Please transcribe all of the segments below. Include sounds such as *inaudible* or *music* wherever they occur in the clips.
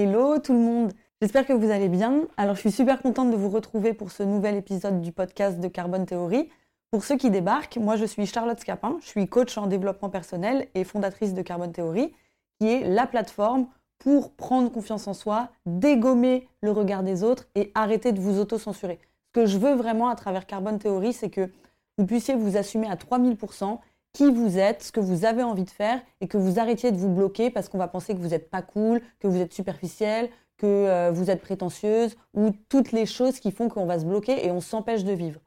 Hello tout le monde, j'espère que vous allez bien. Alors je suis super contente de vous retrouver pour ce nouvel épisode du podcast de Carbone Théorie. Pour ceux qui débarquent, moi je suis Charlotte Scapin, je suis coach en développement personnel et fondatrice de Carbone Théorie, qui est la plateforme pour prendre confiance en soi, dégommer le regard des autres et arrêter de vous auto-censurer. Ce que je veux vraiment à travers Carbone Théorie, c'est que vous puissiez vous assumer à 3000% qui vous êtes, ce que vous avez envie de faire et que vous arrêtiez de vous bloquer parce qu'on va penser que vous n'êtes pas cool, que vous êtes superficiel, que euh, vous êtes prétentieuse ou toutes les choses qui font qu'on va se bloquer et on s'empêche de vivre.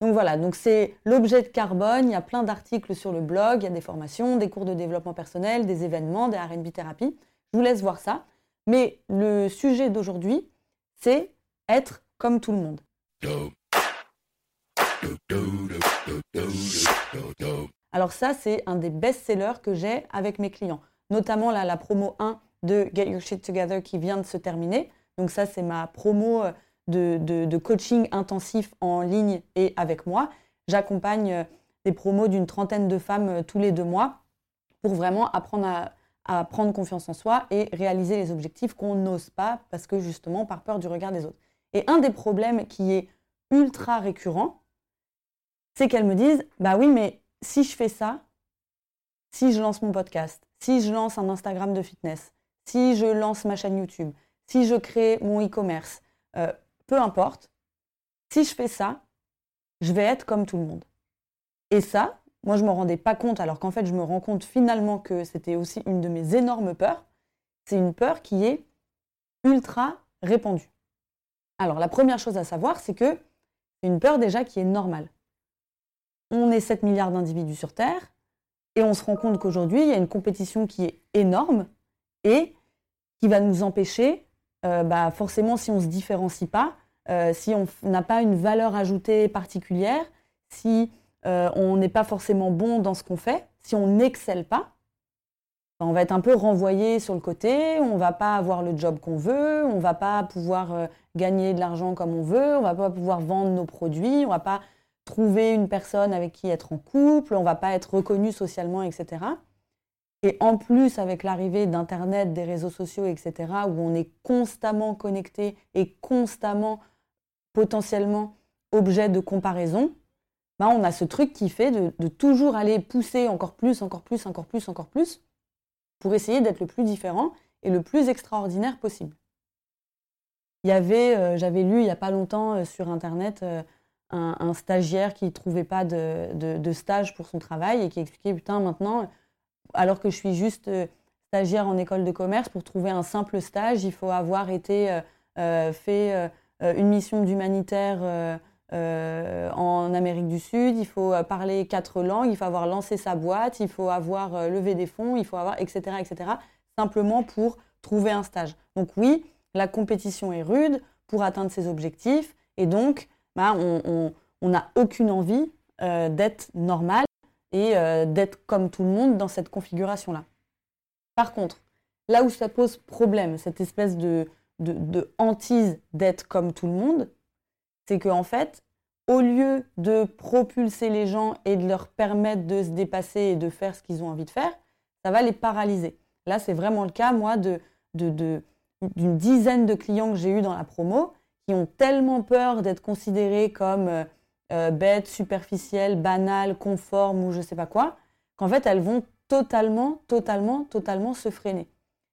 Donc voilà, donc c'est l'objet de carbone, il y a plein d'articles sur le blog, il y a des formations, des cours de développement personnel, des événements, des R&B thérapie. Je vous laisse voir ça. Mais le sujet d'aujourd'hui, c'est être comme tout le monde. Alors ça, c'est un des best-sellers que j'ai avec mes clients. Notamment la promo 1 de Get Your Shit Together qui vient de se terminer. Donc ça, c'est ma promo euh, de, coaching intensif en ligne et avec moi. J'accompagne euh, des promos d'une trentaine de femmes euh, tous les deux mois pour vraiment apprendre à, à prendre confiance en soi et réaliser les objectifs qu'on n'ose pas parce que justement par peur du regard des autres. Et un des problèmes qui est ultra récurrent, c'est qu'elles me disent, bah oui, mais si je fais ça, si je lance mon podcast, si je lance un Instagram de fitness, si je lance ma chaîne YouTube, si je crée mon e-commerce, euh, peu importe, si je fais ça, je vais être comme tout le monde. Et ça, moi je ne me rendais pas compte, alors qu'en fait je me rends compte finalement que c'était aussi une de mes énormes peurs. C'est une peur qui est ultra répandue. Alors la première chose à savoir, c'est que c'est une peur déjà qui est normale on est 7 milliards d'individus sur Terre, et on se rend compte qu'aujourd'hui, il y a une compétition qui est énorme et qui va nous empêcher, euh, bah, forcément, si on ne se différencie pas, euh, si on n'a pas une valeur ajoutée particulière, si euh, on n'est pas forcément bon dans ce qu'on fait, si on n'excelle pas, bah, on va être un peu renvoyé sur le côté, on va pas avoir le job qu'on veut, on va pas pouvoir gagner de l'argent comme on veut, on va pas pouvoir vendre nos produits, on va pas trouver une personne avec qui être en couple, on va pas être reconnu socialement, etc. Et en plus, avec l'arrivée d'Internet, des réseaux sociaux, etc., où on est constamment connecté et constamment potentiellement objet de comparaison, bah on a ce truc qui fait de, toujours aller pousser encore plus, encore plus, encore plus, encore plus, pour essayer d'être le plus différent et le plus extraordinaire possible. Il y avait, euh, j'avais lu il n'y a pas longtemps euh, sur Internet, euh, un, stagiaire qui ne trouvait pas de, stage pour son travail et qui expliquait Putain, maintenant, alors que je suis juste euh, stagiaire en école de commerce, pour trouver un simple stage, il faut avoir été euh, euh, fait une mission d'humanitaire en Amérique du Sud, il faut parler quatre langues, il faut avoir lancé sa boîte, il faut avoir levé des fonds, il faut avoir, etc., etc., simplement pour trouver un stage. Donc, oui, la compétition est rude pour atteindre ses objectifs et donc, bah, on n'a aucune envie euh, d'être normal et euh, d'être comme tout le monde dans cette configuration-là. Par contre, là où ça pose problème, cette espèce de, hantise d'être comme tout le monde, c'est qu'en fait, au lieu de propulser les gens et de leur permettre de se dépasser et de faire ce qu'ils ont envie de faire, ça va les paralyser. Là, c'est vraiment le cas, moi, d'une dizaine de clients que j'ai eu dans la promo qui ont tellement peur d'être considérés comme euh, euh, bêtes, superficielles, banales, conformes ou je sais pas quoi, qu'en fait elles vont totalement, totalement, totalement se freiner.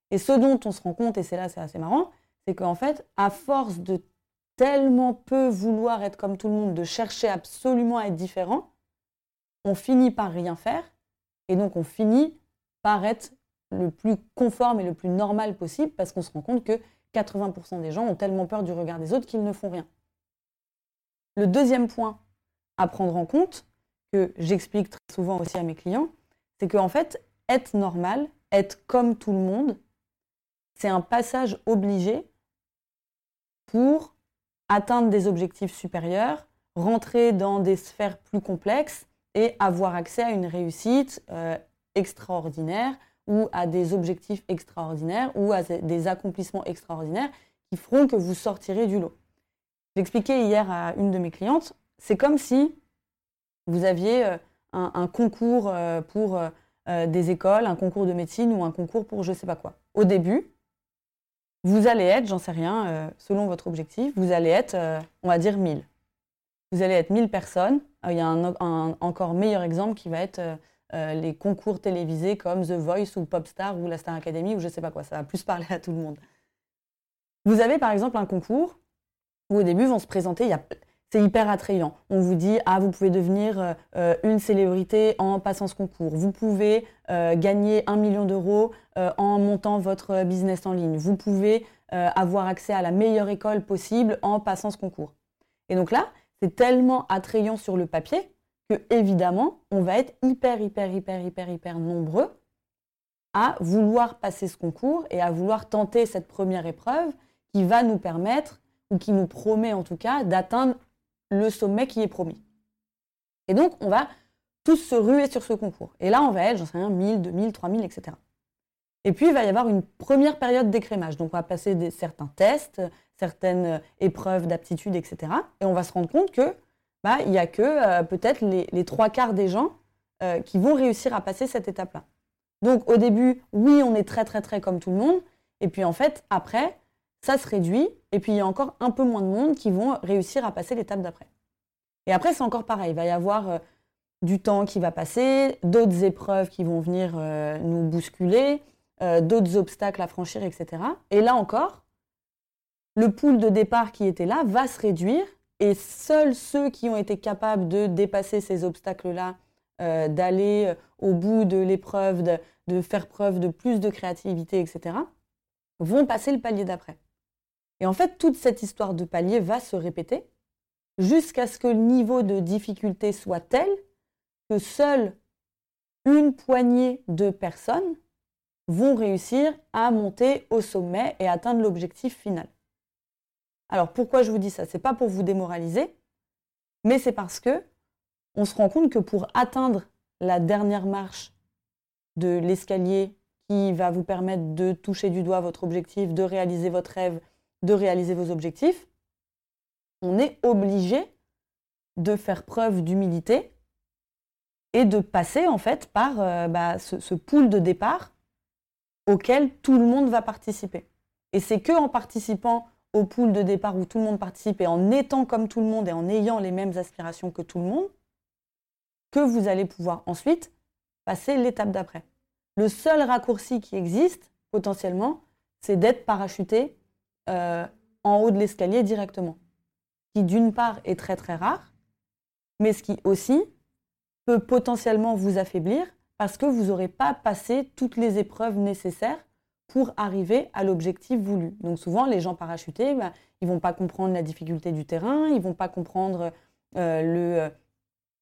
Et ce dont on se rend compte, et c'est là c'est assez marrant, c'est qu'en fait, à force de tellement peu vouloir être comme tout le monde, de chercher absolument à être différent, on finit par rien faire, et donc on finit par être le plus conforme et le plus normal possible, parce qu'on se rend compte que 80% des gens ont tellement peur du regard des autres qu'ils ne font rien. Le deuxième point à prendre en compte, que j'explique très souvent aussi à mes clients, c'est qu'en fait, être normal, être comme tout le monde, c'est un passage obligé pour atteindre des objectifs supérieurs, rentrer dans des sphères plus complexes et avoir accès à une réussite euh, extraordinaire, ou à des objectifs extraordinaires ou à des accomplissements extraordinaires qui feront que vous sortirez du lot. J'expliquais hier à une de mes clientes, c'est comme si vous aviez euh, un, concours euh, pour euh, des écoles, un concours de médecine ou un concours pour je sais pas quoi. Au début, vous allez être, j'en sais rien, selon votre objectif, vous allez être, on va dire, 1000. Vous allez être 1000 personnes. Il y a un, encore meilleur exemple qui va être les concours télévisés comme The Voice ou Popstar ou la Star Academy ou je sais pas quoi. Ça va plus *laughs* parler à tout le monde. Vous avez par exemple un concours où au début vont se présenter, c'est hyper attrayant. On vous dit, ah, vous pouvez devenir une célébrité en passant ce concours. Vous pouvez gagner un million d'euros en montant votre business en ligne. Vous pouvez avoir accès à la meilleure école possible en passant ce concours. Et donc là, c'est tellement attrayant sur le papier que évidemment, on va être hyper, hyper, hyper, hyper, hyper nombreux à vouloir passer ce concours et à vouloir tenter cette première épreuve qui va nous permettre, ou qui nous promet en tout cas, d'atteindre le sommet qui est promis. Et donc, on va tous se ruer sur ce concours. Et là, on va être, j'en sais rien, 1000, 2000, 3000, etc. Et puis, il va y avoir une première période d'écrémage. Donc, on va passer des, certains tests, certaines euh, épreuves d'aptitude, etc. Et on va se rendre compte que bah, il n'y a que euh, peut-être les, trois quarts des gens euh, qui vont réussir à passer cette étape-là. Donc au début, oui, on est très très très comme tout le monde. Et puis en fait, après, ça se réduit. Et puis il y a encore un peu moins de monde qui vont réussir à passer l'étape d'après. Et après, c'est encore pareil. Il va y avoir du temps qui va passer, d'autres épreuves qui vont venir nous bousculer, d'autres obstacles à franchir, etc. Et là encore, le pool de départ qui était là va se réduire et seuls ceux qui ont été capables de dépasser ces obstacles-là, euh, d'aller euh, au bout de l'épreuve, de, faire preuve de plus de créativité, etc., vont passer le palier d'après. Et en fait, toute cette histoire de palier va se répéter jusqu'à ce que le niveau de difficulté soit tel que seule une poignée de personnes vont réussir à monter au sommet et atteindre l'objectif final. Alors pourquoi je vous dis ça? C'est pas pour vous démoraliser, mais c'est parce que on se rend compte que pour atteindre la dernière marche de l'escalier qui va vous permettre de toucher du doigt votre objectif, de réaliser votre rêve, de réaliser vos objectifs, on est obligé de faire preuve d'humilité et de passer en fait par euh, bah, ce, ce pool de départ auquel tout le monde va participer. Et c'est que en participant au pool de départ où tout le monde participe et en étant comme tout le monde et en ayant les mêmes aspirations que tout le monde, que vous allez pouvoir ensuite passer l'étape d'après. Le seul raccourci qui existe, potentiellement, c'est d'être parachuté euh, en haut de l'escalier directement. Qui, d'une part, est très très rare, mais ce qui aussi peut potentiellement vous affaiblir parce que vous n'aurez pas passé toutes les épreuves nécessaires pour arriver à l'objectif voulu. Donc souvent, les gens parachutés, bah, ils vont pas comprendre la difficulté du terrain, ils vont pas comprendre euh, euh,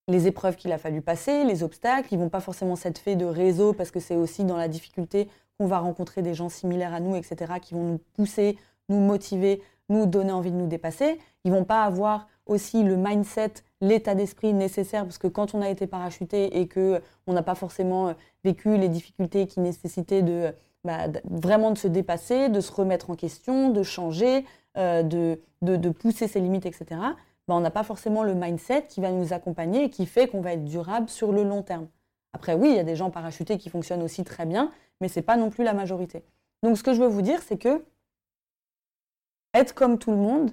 les épreuves qu'il a fallu passer, les obstacles, ils vont pas forcément s'être fait de réseau parce que c'est aussi dans la difficulté qu'on va rencontrer des gens similaires à nous, etc., qui vont nous pousser, nous motiver, nous donner envie de nous dépasser. Ils vont pas avoir aussi le mindset, l'état d'esprit nécessaire parce que quand on a été parachuté et que on n'a pas forcément euh, vécu les difficultés qui nécessitaient de bah, vraiment de se dépasser, de se remettre en question, de changer, euh, de, de, pousser ses limites, etc., bah, on n'a pas forcément le mindset qui va nous accompagner et qui fait qu'on va être durable sur le long terme. Après, oui, il y a des gens parachutés qui fonctionnent aussi très bien, mais ce n'est pas non plus la majorité. Donc, ce que je veux vous dire, c'est que être comme tout le monde,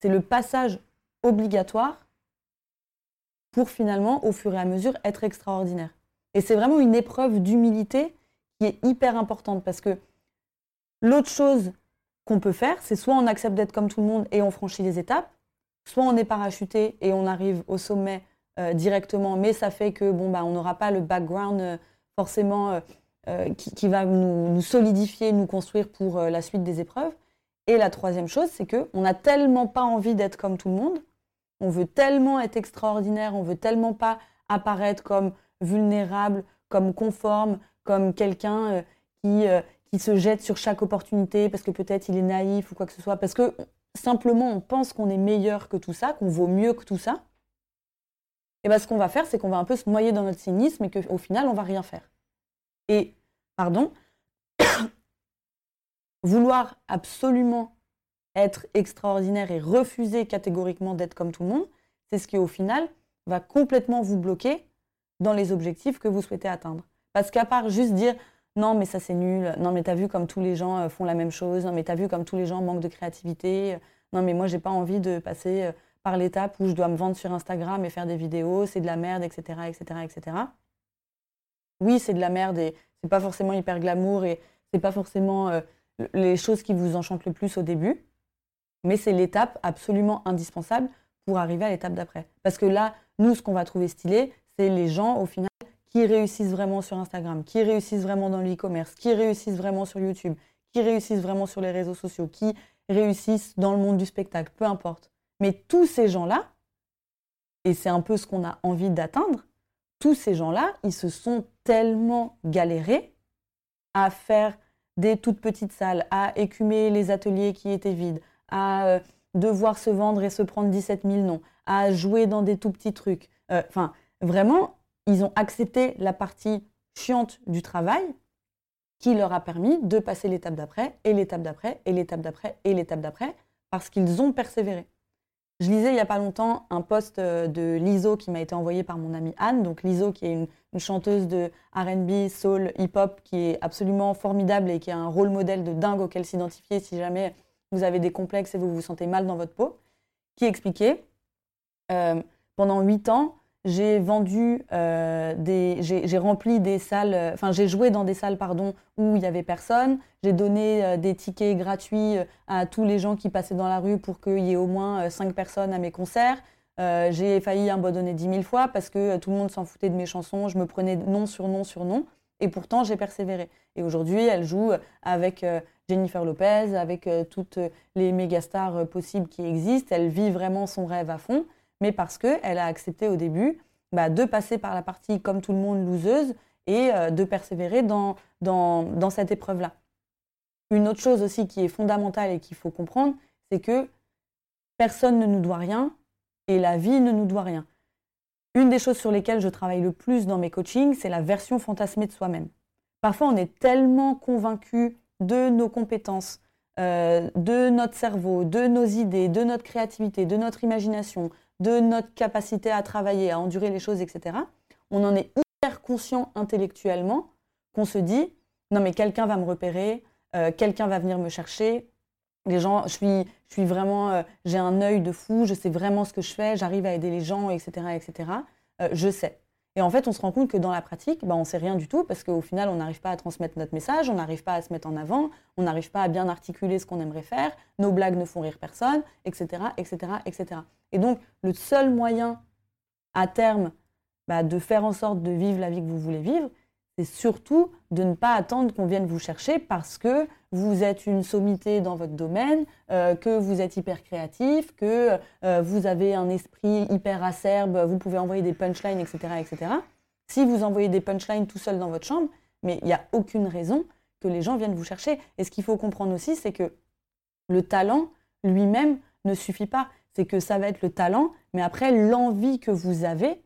c'est le passage obligatoire pour finalement, au fur et à mesure, être extraordinaire. Et c'est vraiment une épreuve d'humilité qui est hyper importante parce que l'autre chose qu'on peut faire, c'est soit on accepte d'être comme tout le monde et on franchit les étapes, soit on est parachuté et on arrive au sommet euh, directement, mais ça fait que bon bah on n'aura pas le background euh, forcément euh, qui, va nous, solidifier, nous construire pour la suite des épreuves. Et la troisième chose, c'est que on n'a tellement pas envie d'être comme tout le monde, on veut tellement être extraordinaire, on veut tellement pas apparaître comme vulnérable, comme conforme, comme quelqu'un euh, qui, euh, qui se jette sur chaque opportunité parce que peut-être il est naïf ou quoi que ce soit, parce que simplement on pense qu'on est meilleur que tout ça, qu'on vaut mieux que tout ça. Et bien ce qu'on va faire, c'est qu'on va un peu se noyer dans notre cynisme et qu'au final, on va rien faire. Et, pardon, *coughs* vouloir absolument être extraordinaire et refuser catégoriquement d'être comme tout le monde, c'est ce qui au final va complètement vous bloquer dans les objectifs que vous souhaitez atteindre. Parce qu'à part juste dire non mais ça c'est nul, non mais t'as vu comme tous les gens font la même chose, non mais t'as vu comme tous les gens manquent de créativité, non mais moi j'ai pas envie de passer par l'étape où je dois me vendre sur Instagram et faire des vidéos, c'est de la merde, etc., etc., etc. Oui, c'est de la merde et c'est pas forcément hyper glamour et c'est pas forcément les choses qui vous enchantent le plus au début, mais c'est l'étape absolument indispensable pour arriver à l'étape d'après. Parce que là, nous, ce qu'on va trouver stylé, c'est les gens, au final, qui réussissent vraiment sur Instagram, qui réussissent vraiment dans l'e-commerce, qui réussissent vraiment sur YouTube, qui réussissent vraiment sur les réseaux sociaux, qui réussissent dans le monde du spectacle, peu importe. Mais tous ces gens-là, et c'est un peu ce qu'on a envie d'atteindre, tous ces gens-là, ils se sont tellement galérés à faire des toutes petites salles, à écumer les ateliers qui étaient vides, à euh, devoir se vendre et se prendre 17 000 noms, à jouer dans des tout petits trucs. Euh, enfin, vraiment, ils ont accepté la partie chiante du travail qui leur a permis de passer l'étape d'après, et l'étape d'après, et l'étape d'après, et l'étape d'après, parce qu'ils ont persévéré. Je lisais il n'y a pas longtemps un post euh, de Liso qui m'a été envoyé par mon amie Anne. Donc Liso qui est une, chanteuse de RB, soul, hip-hop qui est absolument formidable et qui a un rôle modèle de dingue auquel s'identifier si jamais vous avez des complexes et vous vous sentez mal dans votre peau. Qui expliquait, euh, pendant huit ans, j'ai vendu euh, des, j'ai rempli des salles, euh, enfin j'ai joué dans des salles pardon où il y avait personne. J'ai donné euh, des tickets gratuits à tous les gens qui passaient dans la rue pour qu'il y ait au moins cinq personnes à mes concerts. j'ai failli abandonner dix mille fois parce que tout le monde s'en foutait de mes chansons. Je me prenais nom sur nom sur nom. Et pourtant, j'ai persévéré. Et aujourd'hui, elle joue avec Jennifer Lopez, avec toutes les méga stars possibles qui existent. Elle vit vraiment son rêve à fond mais parce qu'elle a accepté au début bah, de passer par la partie comme tout le monde loseuse et euh, de persévérer dans, dans, cette épreuve-là. Une autre chose aussi qui est fondamentale et qu'il faut comprendre, c'est que personne ne nous doit rien et la vie ne nous doit rien. Une des choses sur lesquelles je travaille le plus dans mes coachings, c'est la version fantasmée de soi-même. Parfois, on est tellement convaincu de nos compétences, euh, de notre cerveau, de nos idées, de notre créativité, de notre imagination, de notre capacité à travailler, à endurer les choses, etc., on en est hyper conscient intellectuellement qu'on se dit non mais quelqu'un va me repérer, euh, quelqu'un va venir me chercher. Les gens, je suis, vraiment, euh, j'ai un œil de fou, je sais vraiment ce que je fais, j'arrive à aider les gens, etc., etc. Euh, je sais. Et en fait, on se rend compte que dans la pratique, bah, on ne sait rien du tout parce qu'au final, on n'arrive pas à transmettre notre message, on n'arrive pas à se mettre en avant, on n'arrive pas à bien articuler ce qu'on aimerait faire, nos blagues ne font rire personne, etc., etc., etc. Et donc, le seul moyen à terme bah, de faire en sorte de vivre la vie que vous voulez vivre, c'est surtout de ne pas attendre qu'on vienne vous chercher parce que vous êtes une sommité dans votre domaine, euh, que vous êtes hyper créatif, que euh, vous avez un esprit hyper acerbe, vous pouvez envoyer des punchlines, etc., etc. Si vous envoyez des punchlines tout seul dans votre chambre, mais il n'y a aucune raison que les gens viennent vous chercher. Et ce qu'il faut comprendre aussi, c'est que le talent lui-même ne suffit pas. C'est que ça va être le talent, mais après l'envie que vous avez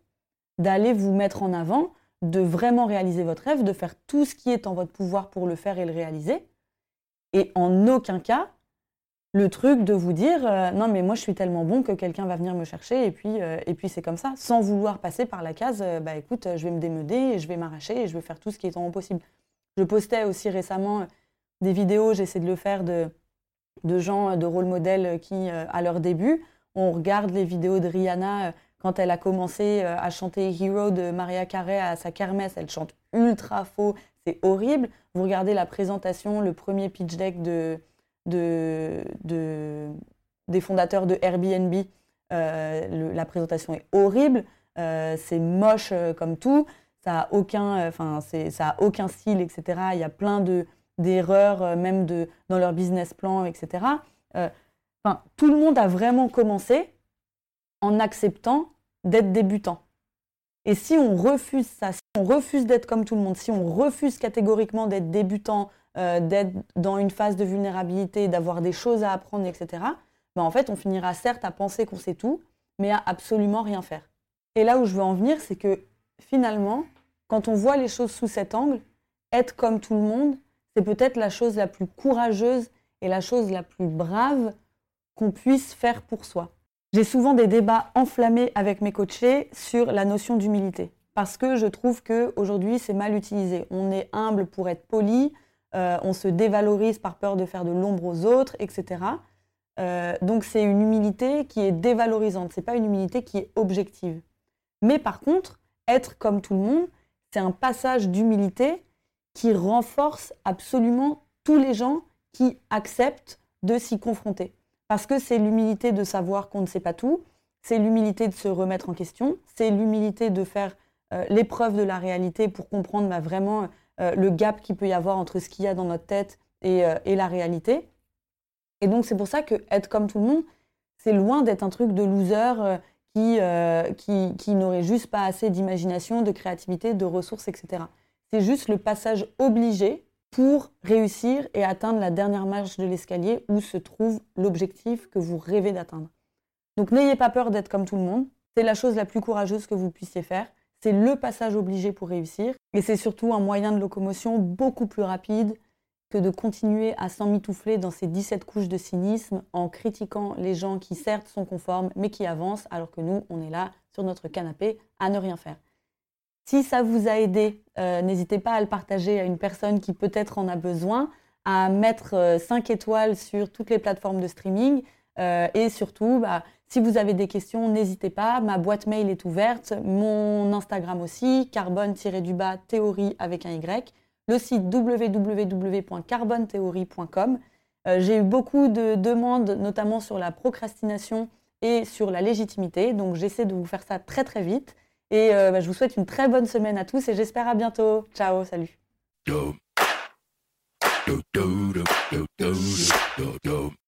d'aller vous mettre en avant, de vraiment réaliser votre rêve, de faire tout ce qui est en votre pouvoir pour le faire et le réaliser. Et en aucun cas, le truc de vous dire euh, non mais moi je suis tellement bon que quelqu'un va venir me chercher et puis, euh, et puis c'est comme ça, sans vouloir passer par la case euh, bah écoute je vais me démeuder et je vais m'arracher et je vais faire tout ce qui est en mon possible. Je postais aussi récemment des vidéos, j'essaie de le faire de, de gens, de rôle modèles qui à leur début, on regarde les vidéos de Rihanna quand elle a commencé euh, à chanter Hero de Maria Carey à sa kermesse, elle chante ultra faux, c'est horrible. Vous regardez la présentation, le premier pitch deck de, de, des fondateurs de Airbnb, euh, la présentation est horrible, euh, c'est moche comme tout, ça a aucun, enfin ça a aucun style, etc. Il y a plein de d'erreurs même de dans leur business plan, etc. Enfin, tout le monde a vraiment commencé en acceptant d'être débutant. Et si on refuse ça, si on refuse d'être comme tout le monde, si on refuse catégoriquement d'être débutant, euh, d'être dans une phase de vulnérabilité, d'avoir des choses à apprendre, etc., ben en fait, on finira certes à penser qu'on sait tout, mais à absolument rien faire. Et là où je veux en venir, c'est que finalement, quand on voit les choses sous cet angle, être comme tout le monde, c'est peut-être la chose la plus courageuse et la chose la plus brave qu'on puisse faire pour soi. J'ai souvent des débats enflammés avec mes coachés sur la notion d'humilité. parce que je trouve qu'aujourd'hui, c'est mal utilisé. On est humble pour être poli, euh, on se dévalorise par peur de faire de l'ombre aux autres, etc. Euh, donc c'est une humilité qui est dévalorisante, c'est pas une humilité qui est objective. Mais par contre, être comme tout le monde, c'est un passage d'humilité qui renforce absolument tous les gens qui acceptent de s'y confronter. Parce que c'est l'humilité de savoir qu'on ne sait pas tout, c'est l'humilité de se remettre en question, c'est l'humilité de faire euh, l'épreuve de la réalité pour comprendre bah, vraiment euh, le gap qu'il peut y avoir entre ce qu'il y a dans notre tête et, euh, la réalité. Et donc c'est pour ça que être comme tout le monde, c'est loin d'être un truc de loser qui, qui, qui n'aurait juste pas assez d'imagination, de créativité, de ressources, etc. C'est juste le passage obligé pour réussir et atteindre la dernière marche de l'escalier où se trouve l'objectif que vous rêvez d'atteindre. Donc n'ayez pas peur d'être comme tout le monde. C'est la chose la plus courageuse que vous puissiez faire. C'est le passage obligé pour réussir. Et c'est surtout un moyen de locomotion beaucoup plus rapide que de continuer à s'emmitoufler dans ces 17 couches de cynisme en critiquant les gens qui certes sont conformes mais qui avancent alors que nous, on est là sur notre canapé à ne rien faire. Si ça vous a aidé, euh, n'hésitez pas à le partager à une personne qui peut-être en a besoin, à mettre 5 euh, étoiles sur toutes les plateformes de streaming euh, et surtout, bah, si vous avez des questions, n'hésitez pas. Ma boîte mail est ouverte, mon Instagram aussi, carbone-du-bas théorie avec un Y, le site www.carbontheorie.com. J'ai eu beaucoup de demandes, notamment sur la procrastination et sur la légitimité, donc j'essaie de vous faire ça très très vite. Et euh, bah, je vous souhaite une très bonne semaine à tous et j'espère à bientôt. Ciao, salut.